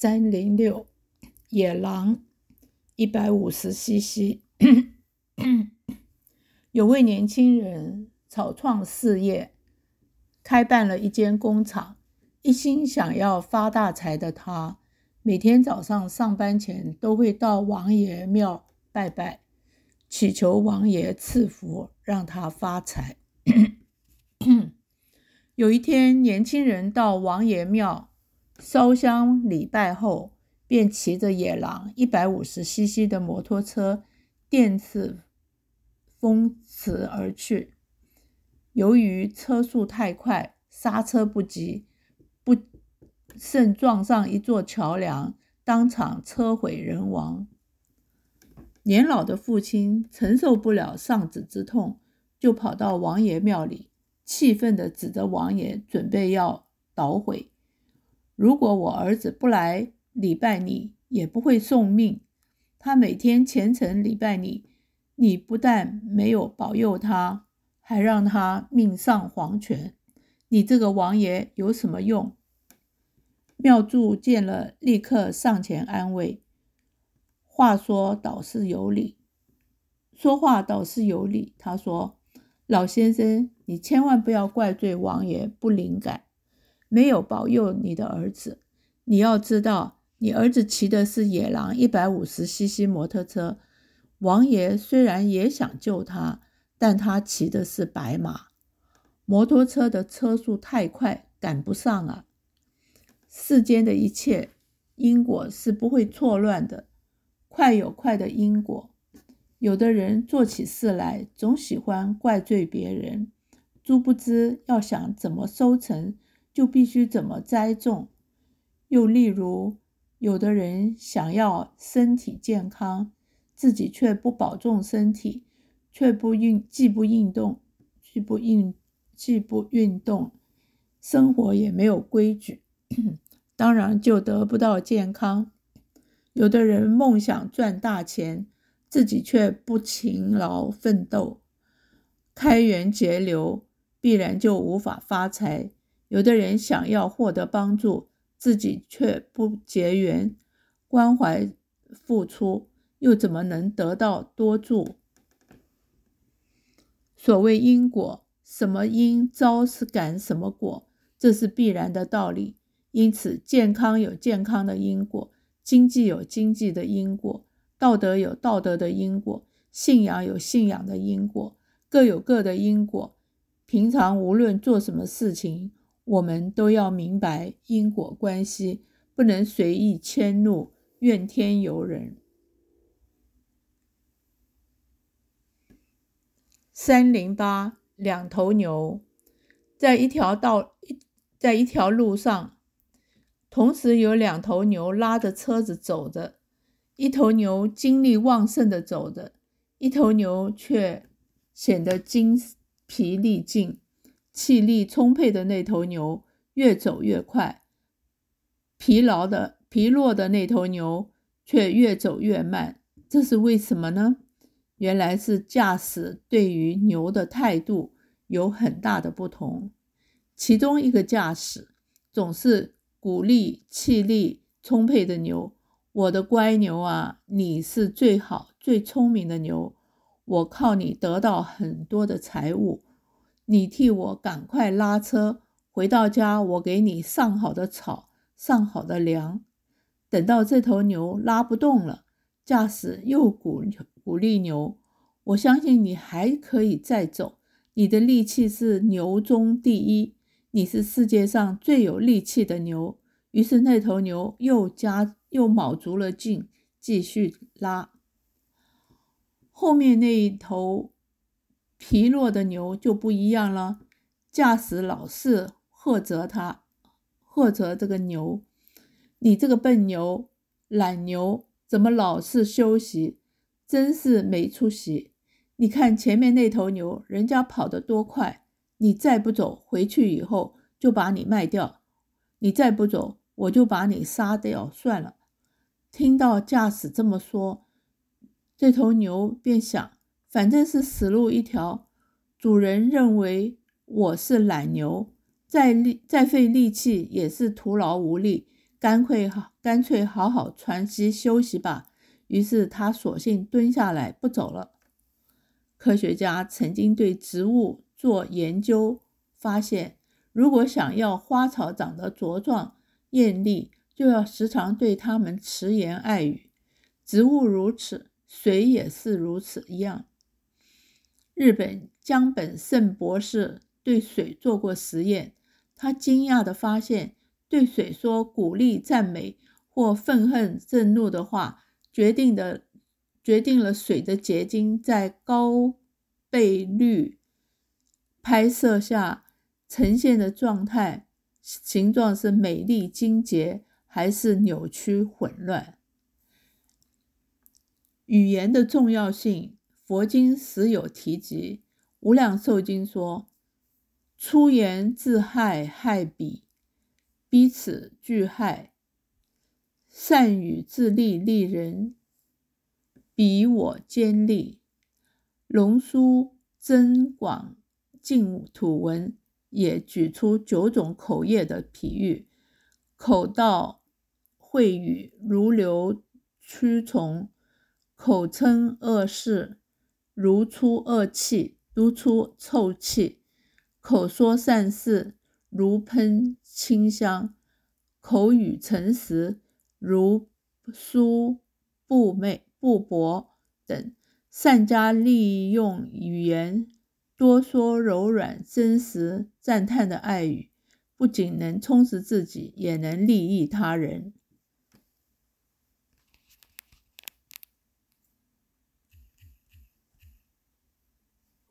三零六野狼一百五十 CC。有位年轻人草创事业，开办了一间工厂，一心想要发大财的他，每天早上上班前都会到王爷庙拜拜，祈求王爷赐福，让他发财。有一天，年轻人到王爷庙烧香礼拜后，便骑着野狼一百五十 CC 的摩托车电刺风驰而去。由于车速太快，刹车不及，不慎撞上一座桥梁，当场车毁人亡。年老的父亲承受不了丧子之痛，就跑到王爷庙里。气愤地指着王爷，准备要捣毁。如果我儿子不来礼拜你，也不会送命。他每天虔诚礼拜你，你不但没有保佑他，还让他命丧黄泉。你这个王爷有什么用？庙祝见了，立刻上前安慰。话说倒是有理，说话倒是有理。他说。老先生，你千万不要怪罪王爷不灵感，没有保佑你的儿子。你要知道，你儿子骑的是野狼一百五十 CC 摩托车，王爷虽然也想救他，但他骑的是白马，摩托车的车速太快，赶不上啊。世间的一切因果是不会错乱的，快有快的因果。有的人做起事来总喜欢怪罪别人，殊不知要想怎么收成，就必须怎么栽种。又例如，有的人想要身体健康，自己却不保重身体，却不运，既不运动，既不运，既不运动，生活也没有规矩，当然就得不到健康。有的人梦想赚大钱。自己却不勤劳奋斗，开源节流，必然就无法发财。有的人想要获得帮助，自己却不结缘，关怀付出，又怎么能得到多助？所谓因果，什么因招是感什么果，这是必然的道理。因此，健康有健康的因果，经济有经济的因果。道德有道德的因果，信仰有信仰的因果，各有各的因果。平常无论做什么事情，我们都要明白因果关系，不能随意迁怒，怨天尤人。三零八两头牛，在一条道，在一条路上，同时有两头牛拉着车子走着。一头牛精力旺盛的走着，一头牛却显得精疲力尽。气力充沛的那头牛越走越快，疲劳的疲弱的那头牛却越走越慢。这是为什么呢？原来是驾驶对于牛的态度有很大的不同。其中一个驾驶总是鼓励气力充沛的牛。我的乖牛啊，你是最好最聪明的牛，我靠你得到很多的财物，你替我赶快拉车回到家，我给你上好的草，上好的粮。等到这头牛拉不动了，驾驶又鼓鼓励牛，我相信你还可以再走，你的力气是牛中第一，你是世界上最有力气的牛。于是那头牛又加。又卯足了劲，继续拉。后面那一头疲弱的牛就不一样了，驾驶老是呵责他，呵责这个牛：“你这个笨牛、懒牛，怎么老是休息？真是没出息！你看前面那头牛，人家跑得多快，你再不走，回去以后就把你卖掉；你再不走，我就把你杀掉算了。”听到驾驶这么说，这头牛便想：反正是死路一条。主人认为我是懒牛，再力再费力气也是徒劳无力，干脆好，干脆好好喘息休息吧。于是他索性蹲下来不走了。科学家曾经对植物做研究，发现如果想要花草长得茁壮艳丽，就要时常对它们迟言爱语。植物如此，水也是如此一样。日本江本胜博士对水做过实验，他惊讶地发现，对水说鼓励、赞美或愤恨、震怒的话，决定的决定了水的结晶在高倍率拍摄下呈现的状态，形状是美丽精洁还是扭曲混乱。语言的重要性。佛经时有提及，《无量寿经》说：“出言自害，害彼；彼此俱害。善语自利，利人；彼我兼利。”龙书增广净土文也举出九种口业的譬喻：口道秽语，如流蛆虫；口称恶事。如出恶气，如出臭气；口说善事，如喷清香；口语诚实，如书布美布帛等。善加利用语言，多说柔软、真实、赞叹的爱语，不仅能充实自己，也能利益他人。